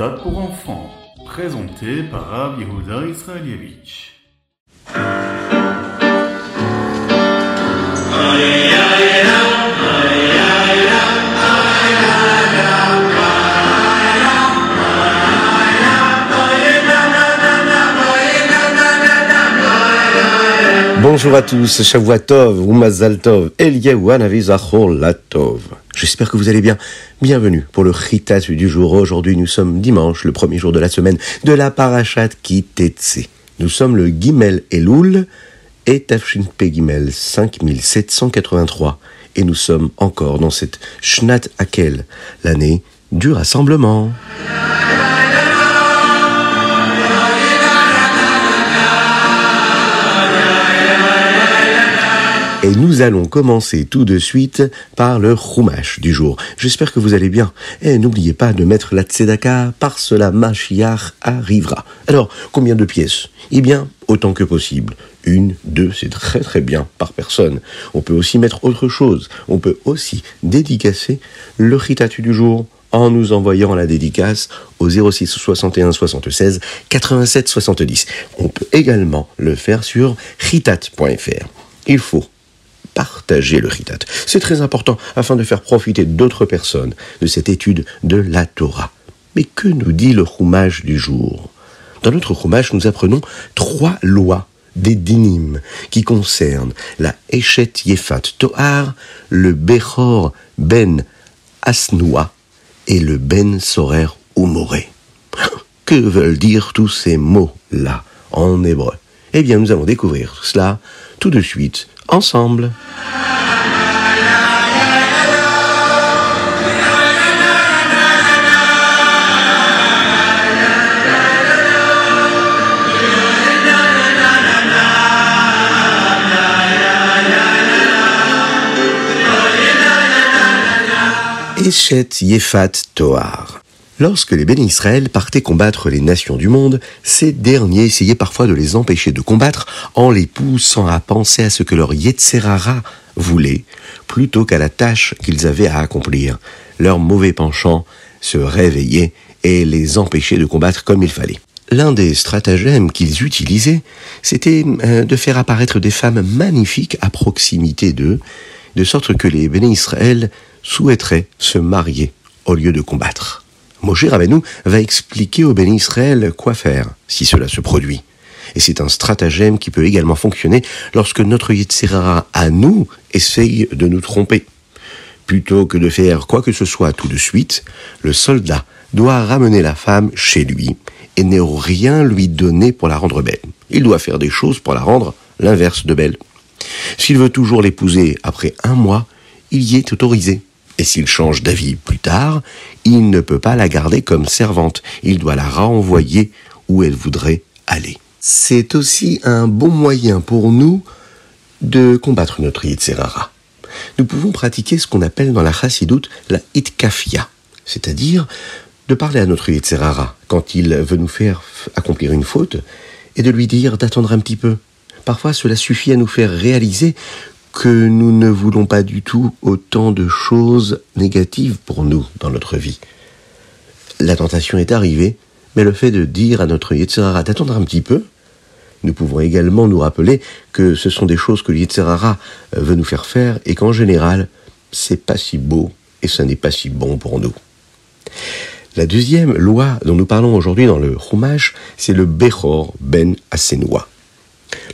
Ritat pour enfants, présenté par Rav Yehuda Israelievich. Bonjour à tous, Shavuatov, Umazal Tov, Eliyahu Latov. J'espère que vous allez bien. Bienvenue pour le Chitat du jour. Aujourd'hui, nous sommes dimanche, le premier jour de la semaine de la Parashat Kitetse. Nous sommes le Gimel Elul et Tafshin Pe Gimel 5783. Et nous sommes encore dans cette Shnat Akel, l'année du rassemblement. Et nous allons commencer tout de suite par le Chumash du jour. J'espère que vous allez bien. Et n'oubliez pas de mettre la tzedaka, par cela Mashiach arrivera. Alors, combien de pièces? Eh bien, autant que possible. Une, deux, c'est très très bien par personne. On peut aussi mettre autre chose. On peut aussi dédicacer le chitatu du jour en nous envoyant la dédicace au 06 61 76 87 70. On peut également le faire sur chitat.fr. Il faut partager le Ritat. C'est très important afin de faire profiter d'autres personnes de cette étude de la Torah. Mais que nous dit le Chumash du jour? Dans notre Chumash, nous apprenons trois lois des dinim qui concernent la Eshet Yefat Tohar, le Bechor Ben Asnoua et le Ben Sorer Umoré. Que veulent dire tous ces mots-là en hébreu? Eh bien, nous allons découvrir cela tout de suite ensemble. Eshet Yefat Toar. Lorsque les bénis Israël partaient combattre les nations du monde, ces derniers essayaient parfois de les empêcher de combattre en les poussant à penser à ce que leur Yetzerara voulait, plutôt qu'à la tâche qu'ils avaient à accomplir. Leur mauvais penchant se réveillait et les empêchait de combattre comme il fallait. L'un des stratagèmes qu'ils utilisaient, c'était euh, de faire apparaître des femmes magnifiques à proximité d'eux, de sorte que les bénis Israël souhaiteraient se marier au lieu de combattre. Moshe Rabbeinu va expliquer au béni Israël quoi faire si cela se produit. Et c'est un stratagème qui peut également fonctionner lorsque notre Yetzirara à nous essaye de nous tromper. Plutôt que de faire quoi que ce soit tout de suite, le soldat doit ramener la femme chez lui et ne rien lui donner pour la rendre belle. Il doit faire des choses pour la rendre l'inverse de belle. S'il veut toujours l'épouser après un mois, il y est autorisé. Et s'il change d'avis plus tard, il ne peut pas la garder comme servante. Il doit la renvoyer où elle voudrait aller. C'est aussi un bon moyen pour nous de combattre notre Yitzhara. Nous pouvons pratiquer ce qu'on appelle dans la chassidoute la itkafia, c'est-à-dire de parler à notre Yitzhara quand il veut nous faire accomplir une faute et de lui dire d'attendre un petit peu. Parfois, cela suffit à nous faire réaliser que nous ne voulons pas du tout autant de choses négatives pour nous dans notre vie. La tentation est arrivée, mais le fait de dire à notre Yetzirara d'attendre un petit peu, nous pouvons également nous rappeler que ce sont des choses que Yetzirara veut nous faire faire et qu'en général, c'est pas si beau et ce n'est pas si bon pour nous. La deuxième loi dont nous parlons aujourd'hui dans le Chumash, c'est le Bechor ben Asenoua.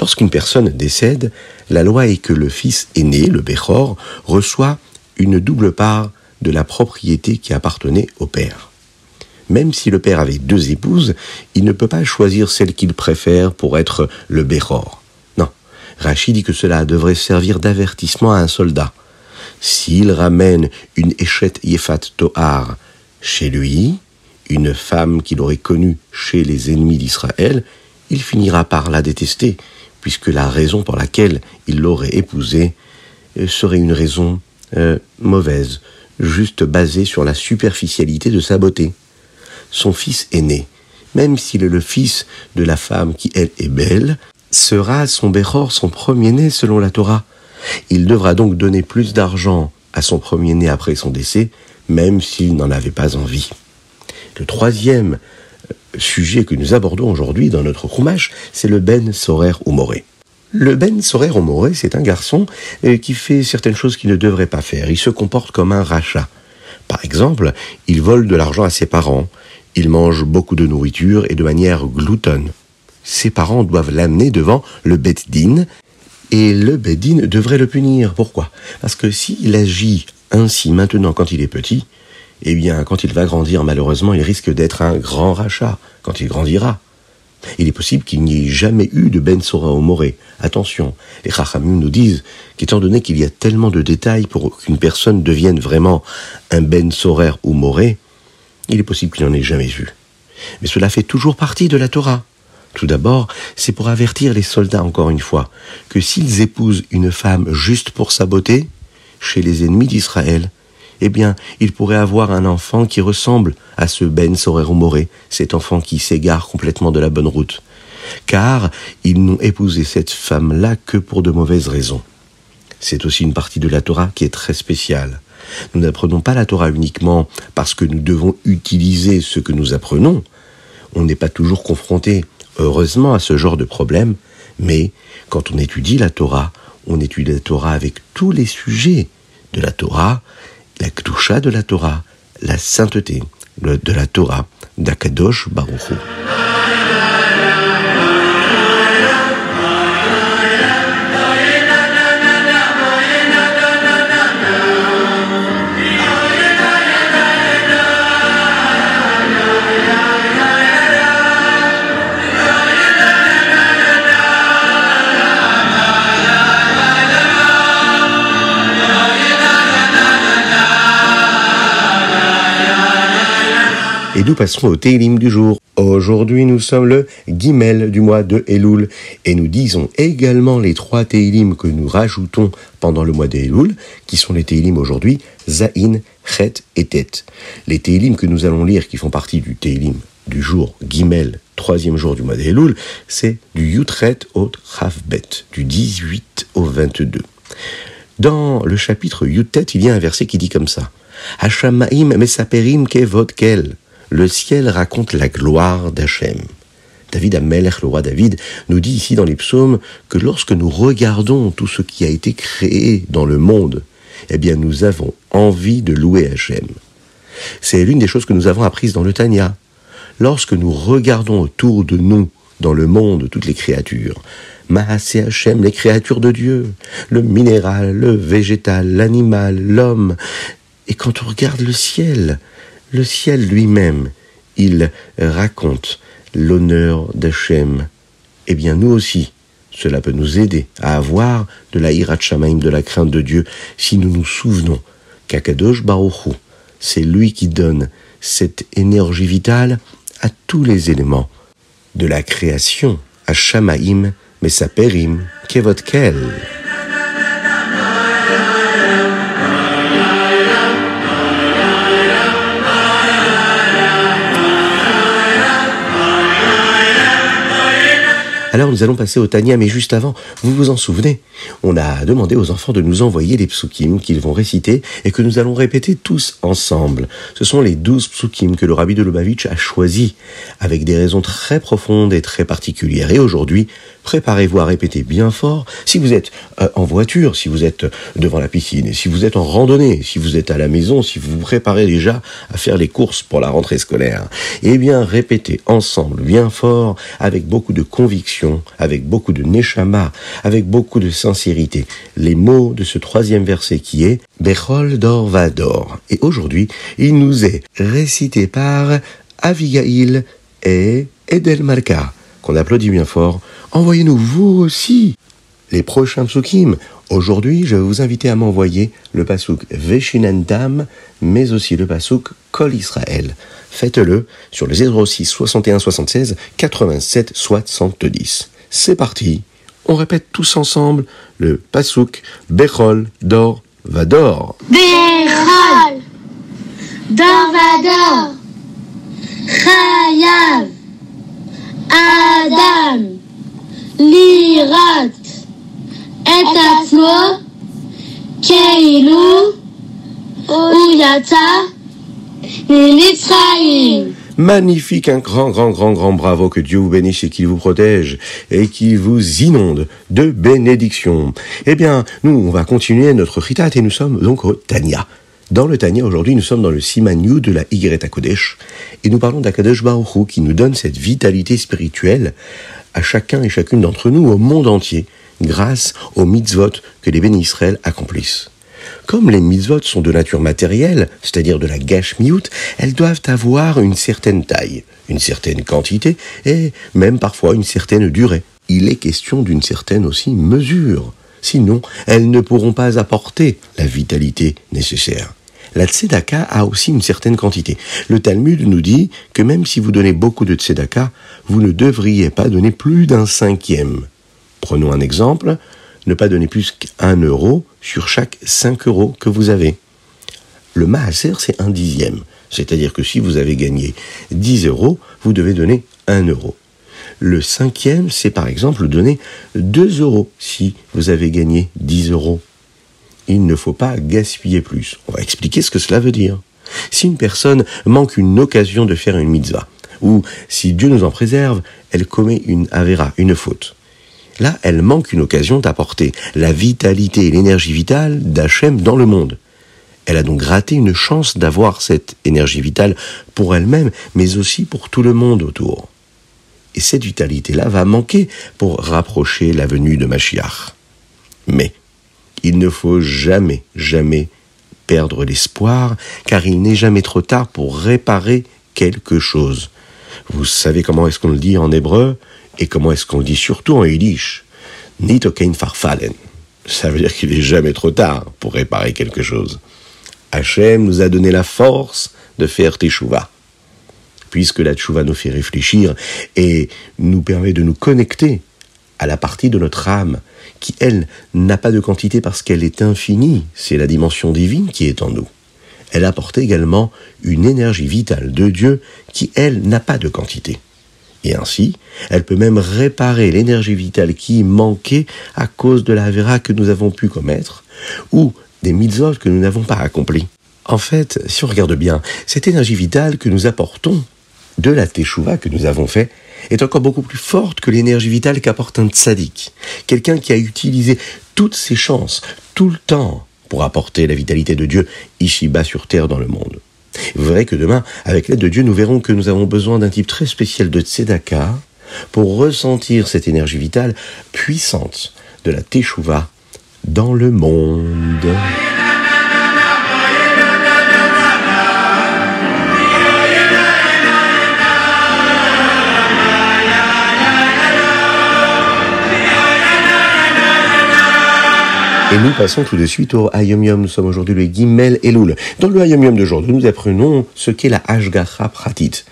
Lorsqu'une personne décède, la loi est que le fils aîné, le Bechor, reçoit une double part de la propriété qui appartenait au père. Même si le père avait deux épouses, il ne peut pas choisir celle qu'il préfère pour être le Bechor. Non, Rachid dit que cela devrait servir d'avertissement à un soldat. S'il ramène une échette Yefat Tohar chez lui, une femme qu'il aurait connue chez les ennemis d'Israël, il finira par la détester, puisque la raison pour laquelle il l'aurait épousée euh, serait une raison euh, mauvaise, juste basée sur la superficialité de sa beauté. Son fils aîné, même s'il est le fils de la femme qui, elle, est belle, sera son Béhor, son premier-né selon la Torah. Il devra donc donner plus d'argent à son premier-né après son décès, même s'il n'en avait pas envie. Le troisième sujet que nous abordons aujourd'hui dans notre Chumash, c'est le Ben Sorer Moré. Le Ben Sorer Moré, c'est un garçon euh, qui fait certaines choses qu'il ne devrait pas faire. Il se comporte comme un rachat. Par exemple, il vole de l'argent à ses parents, il mange beaucoup de nourriture et de manière gloutonne. Ses parents doivent l'amener devant le Bet Din, et le Bedin devrait le punir. Pourquoi? Parce que s'il agit ainsi maintenant quand il est petit, eh bien, quand il va grandir, malheureusement, il risque d'être un grand rachat quand il grandira. Il est possible qu'il n'y ait jamais eu de Ben Sora au Moré. Attention, les Chachamim nous disent qu'étant donné qu'il y a tellement de détails pour qu'une personne devienne vraiment un Ben Sorer ou Moré, il est possible qu'il n'en ait jamais vu. Mais cela fait toujours partie de la Torah. Tout d'abord, c'est pour avertir les soldats encore une fois que s'ils épousent une femme juste pour sa beauté, chez les ennemis d'Israël, eh bien, ils pourraient avoir un enfant qui ressemble à ce Ben Sorero cet enfant qui s'égare complètement de la bonne route. Car ils n'ont épousé cette femme-là que pour de mauvaises raisons. C'est aussi une partie de la Torah qui est très spéciale. Nous n'apprenons pas la Torah uniquement parce que nous devons utiliser ce que nous apprenons. On n'est pas toujours confronté, heureusement, à ce genre de problème, mais quand on étudie la Torah, on étudie la Torah avec tous les sujets de la Torah, la Kdusha de la Torah, la sainteté de la Torah d'Akadosh Baruch Et nous passerons au Teilim du jour. Aujourd'hui, nous sommes le Gimel du mois de Elul et nous disons également les trois Teilim que nous rajoutons pendant le mois de Elul, qui sont les Teilim aujourd'hui, Zain, Chet et Tet. Les Teilim que nous allons lire, qui font partie du Teilim du jour Gimel, troisième jour du mois de Elul, c'est du Yutret au Chavbet, du 18 au 22. Dans le chapitre Yutet, il y a un verset qui dit comme ça. Hashamaim mesaperim kevodkel le ciel raconte la gloire d'Hachem. David Amelech, le roi David, nous dit ici dans les psaumes que lorsque nous regardons tout ce qui a été créé dans le monde, eh bien nous avons envie de louer Hachem. C'est l'une des choses que nous avons apprises dans le Tanya. Lorsque nous regardons autour de nous, dans le monde, toutes les créatures, Mahasé Hachem, les créatures de Dieu, le minéral, le végétal, l'animal, l'homme, et quand on regarde le ciel, le ciel lui-même, il raconte l'honneur d'Hachem. Eh bien, nous aussi, cela peut nous aider à avoir de la hirat de la crainte de Dieu, si nous nous souvenons qu'Akadosh Baruchu, c'est lui qui donne cette énergie vitale à tous les éléments de la création, à Shamaim, mais sa périm, Kevotkel. Alors nous allons passer au Tania, mais juste avant, vous vous en souvenez On a demandé aux enfants de nous envoyer les psukim qu'ils vont réciter et que nous allons répéter tous ensemble. Ce sont les douze psukim que le rabbi de Lubavitch a choisis, avec des raisons très profondes et très particulières. Et aujourd'hui, préparez-vous à répéter bien fort. Si vous êtes euh, en voiture, si vous êtes devant la piscine, si vous êtes en randonnée, si vous êtes à la maison, si vous vous préparez déjà à faire les courses pour la rentrée scolaire, eh bien répétez ensemble bien fort, avec beaucoup de conviction, avec beaucoup de neshama, avec beaucoup de sincérité, les mots de ce troisième verset qui est Bechol Dor Vador. Et aujourd'hui, il nous est récité par Avigail et Edel Malka, qu'on applaudit bien fort Envoyez-nous vous aussi les prochains psukim. Aujourd'hui, je vais vous inviter à m'envoyer le pasouk Veshinendam, mais aussi le pasouk Kol Israël. Faites-le sur le 06 61 76 87 70. C'est parti. On répète tous ensemble le pasouk Bechol Dor Vador. Bechol Dor Vador. Chayav Adam. ليرات كيلو Magnifique, un grand, grand, grand, grand bravo. Que Dieu vous bénisse et qu'il vous protège et qu'il vous inonde de bénédictions. Eh bien, nous, on va continuer notre ritat et nous sommes donc au Tania. Dans le Tania, aujourd'hui, nous sommes dans le Siman de la Yigret Kodesh et nous parlons d'Akadosh Baruch qui nous donne cette vitalité spirituelle à chacun et chacune d'entre nous au monde entier grâce aux mitzvot que les bénis Israël accomplissent. Comme les mitzvot sont de nature matérielle, c'est-à-dire de la gashmiout, elles doivent avoir une certaine taille, une certaine quantité et même parfois une certaine durée. Il est question d'une certaine aussi mesure. Sinon, elles ne pourront pas apporter la vitalité nécessaire. La tzedaka a aussi une certaine quantité. Le Talmud nous dit que même si vous donnez beaucoup de tzedaka, vous ne devriez pas donner plus d'un cinquième. Prenons un exemple, ne pas donner plus qu'un euro sur chaque 5 euros que vous avez. Le maaser, c'est un dixième. C'est-à-dire que si vous avez gagné 10 euros, vous devez donner 1 euro. Le cinquième, c'est par exemple donner 2 euros si vous avez gagné 10 euros. Il ne faut pas gaspiller plus. On va expliquer ce que cela veut dire. Si une personne manque une occasion de faire une mitzvah, ou si Dieu nous en préserve, elle commet une avera, une faute. Là, elle manque une occasion d'apporter la vitalité et l'énergie vitale d'Hachem dans le monde. Elle a donc raté une chance d'avoir cette énergie vitale pour elle-même, mais aussi pour tout le monde autour. Et cette vitalité-là va manquer pour rapprocher la venue de Machiach. Mais il ne faut jamais, jamais perdre l'espoir, car il n'est jamais trop tard pour réparer quelque chose. Vous savez comment est-ce qu'on le dit en hébreu et comment est-ce qu'on le dit surtout en yiddish Nito kein farfallen. Ça veut dire qu'il n'est jamais trop tard pour réparer quelque chose. Hachem nous a donné la force de faire teshuva. Puisque la teshuva nous fait réfléchir et nous permet de nous connecter à la partie de notre âme qui, elle, n'a pas de quantité parce qu'elle est infinie, c'est la dimension divine qui est en nous. Elle apporte également une énergie vitale de Dieu qui, elle, n'a pas de quantité. Et ainsi, elle peut même réparer l'énergie vitale qui manquait à cause de la vera que nous avons pu commettre, ou des mitzvot que nous n'avons pas accomplis. En fait, si on regarde bien, cette énergie vitale que nous apportons de la teshuva que nous avons fait est encore beaucoup plus forte que l'énergie vitale qu'apporte un tzaddik, quelqu'un qui a utilisé toutes ses chances, tout le temps, pour apporter la vitalité de Dieu ici-bas sur terre dans le monde. Vous verrez que demain, avec l'aide de Dieu, nous verrons que nous avons besoin d'un type très spécial de tzedaka pour ressentir cette énergie vitale puissante de la teshuva dans le monde. Et nous passons tout de suite au Hayom Yom. Nous sommes aujourd'hui le Gimel Elul. Dans le Hayom Yom d'aujourd'hui, nous apprenons ce qu'est la Hashgacha Pratit.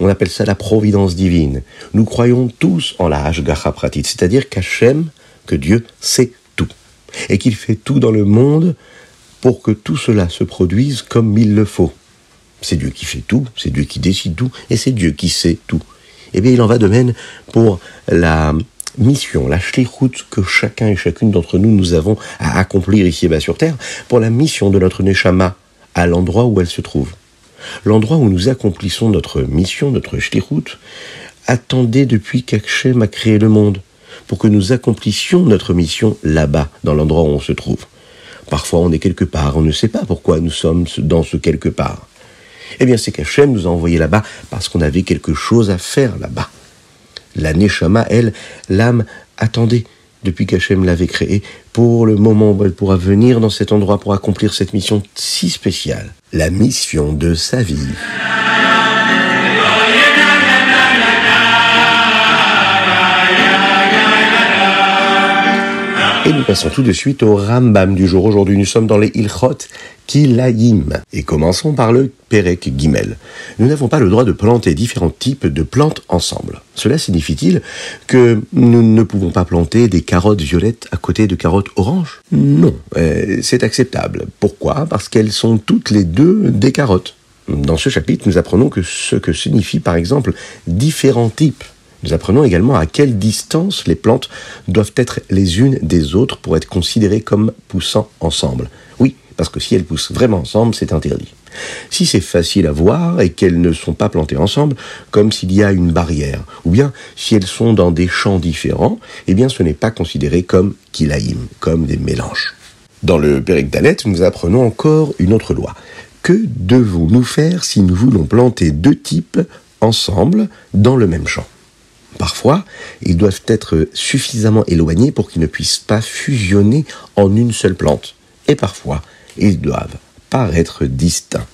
On appelle ça la providence divine. Nous croyons tous en la Hashgacha Pratit, c'est-à-dire qu'Hachem, que Dieu, sait tout. Et qu'il fait tout dans le monde pour que tout cela se produise comme il le faut. C'est Dieu qui fait tout, c'est Dieu qui décide tout, et c'est Dieu qui sait tout. Eh bien, il en va de même pour la mission, la route que chacun et chacune d'entre nous nous avons à accomplir ici-bas sur Terre pour la mission de notre Neshama à l'endroit où elle se trouve. L'endroit où nous accomplissons notre mission, notre route, attendait depuis qu'Hachem a créé le monde pour que nous accomplissions notre mission là-bas, dans l'endroit où on se trouve. Parfois on est quelque part, on ne sait pas pourquoi nous sommes dans ce quelque part. Eh bien c'est qu'Hachem nous a envoyés là-bas parce qu'on avait quelque chose à faire là-bas. La Neshama, elle, l'âme, attendait depuis qu'Hachem l'avait créée pour le moment où elle pourra venir dans cet endroit pour accomplir cette mission si spéciale, la mission de sa vie. Passons tout de suite au Rambam du jour. Aujourd'hui, nous sommes dans les Ilchot Kilayim. Et commençons par le Perek Gimel. Nous n'avons pas le droit de planter différents types de plantes ensemble. Cela signifie-t-il que nous ne pouvons pas planter des carottes violettes à côté de carottes oranges? Non, euh, c'est acceptable. Pourquoi? Parce qu'elles sont toutes les deux des carottes. Dans ce chapitre, nous apprenons que ce que signifie par exemple différents types nous apprenons également à quelle distance les plantes doivent être les unes des autres pour être considérées comme poussant ensemble. Oui, parce que si elles poussent vraiment ensemble, c'est interdit. Si c'est facile à voir et qu'elles ne sont pas plantées ensemble, comme s'il y a une barrière, ou bien si elles sont dans des champs différents, eh bien ce n'est pas considéré comme kilaïm, comme des mélanges. Dans le Pérec d'Alet, nous apprenons encore une autre loi. Que devons-nous faire si nous voulons planter deux types ensemble dans le même champ? Parfois, ils doivent être suffisamment éloignés pour qu'ils ne puissent pas fusionner en une seule plante. Et parfois, ils doivent paraître distincts.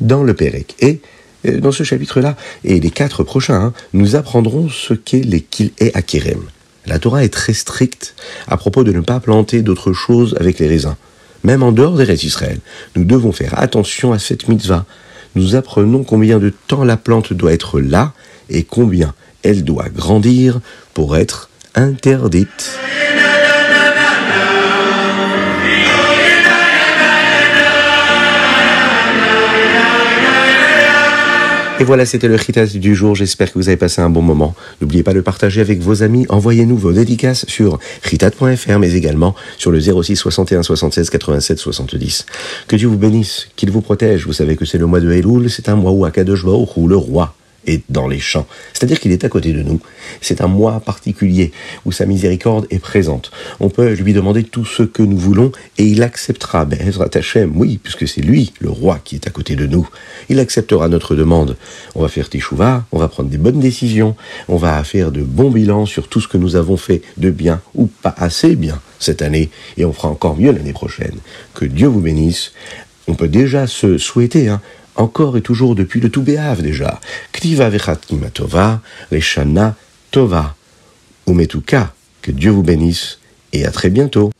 Dans le Pérec et euh, dans ce chapitre-là, et les quatre prochains, hein, nous apprendrons ce qu'est les Kil'e Akirem. La Torah est très stricte à propos de ne pas planter d'autres choses avec les raisins. Même en dehors des restes d'Israël, nous devons faire attention à cette mitzvah. Nous apprenons combien de temps la plante doit être là et combien elle doit grandir pour être interdite. Et voilà, c'était le Ritas du jour. J'espère que vous avez passé un bon moment. N'oubliez pas de le partager avec vos amis. Envoyez-nous vos dédicaces sur ritat.fr, mais également sur le 06 61 76 87 70. Que Dieu vous bénisse, qu'il vous protège. Vous savez que c'est le mois de Elul, c'est un mois où Akadosh Baruch où le roi est dans les champs. C'est-à-dire qu'il est à côté de nous. C'est un mois particulier où sa miséricorde est présente. On peut lui demander tout ce que nous voulons et il acceptera. Be'ezrat Hashem, oui, puisque c'est lui, le roi, qui est à côté de nous. Il acceptera notre demande. On va faire teshuva, on va prendre des bonnes décisions, on va faire de bons bilans sur tout ce que nous avons fait de bien ou pas assez bien cette année et on fera encore mieux l'année prochaine. Que Dieu vous bénisse. On peut déjà se souhaiter, hein, encore et toujours depuis le tout béave déjà. Ktiva vechatkim tova, tova. Umetuka, que Dieu vous bénisse et à très bientôt.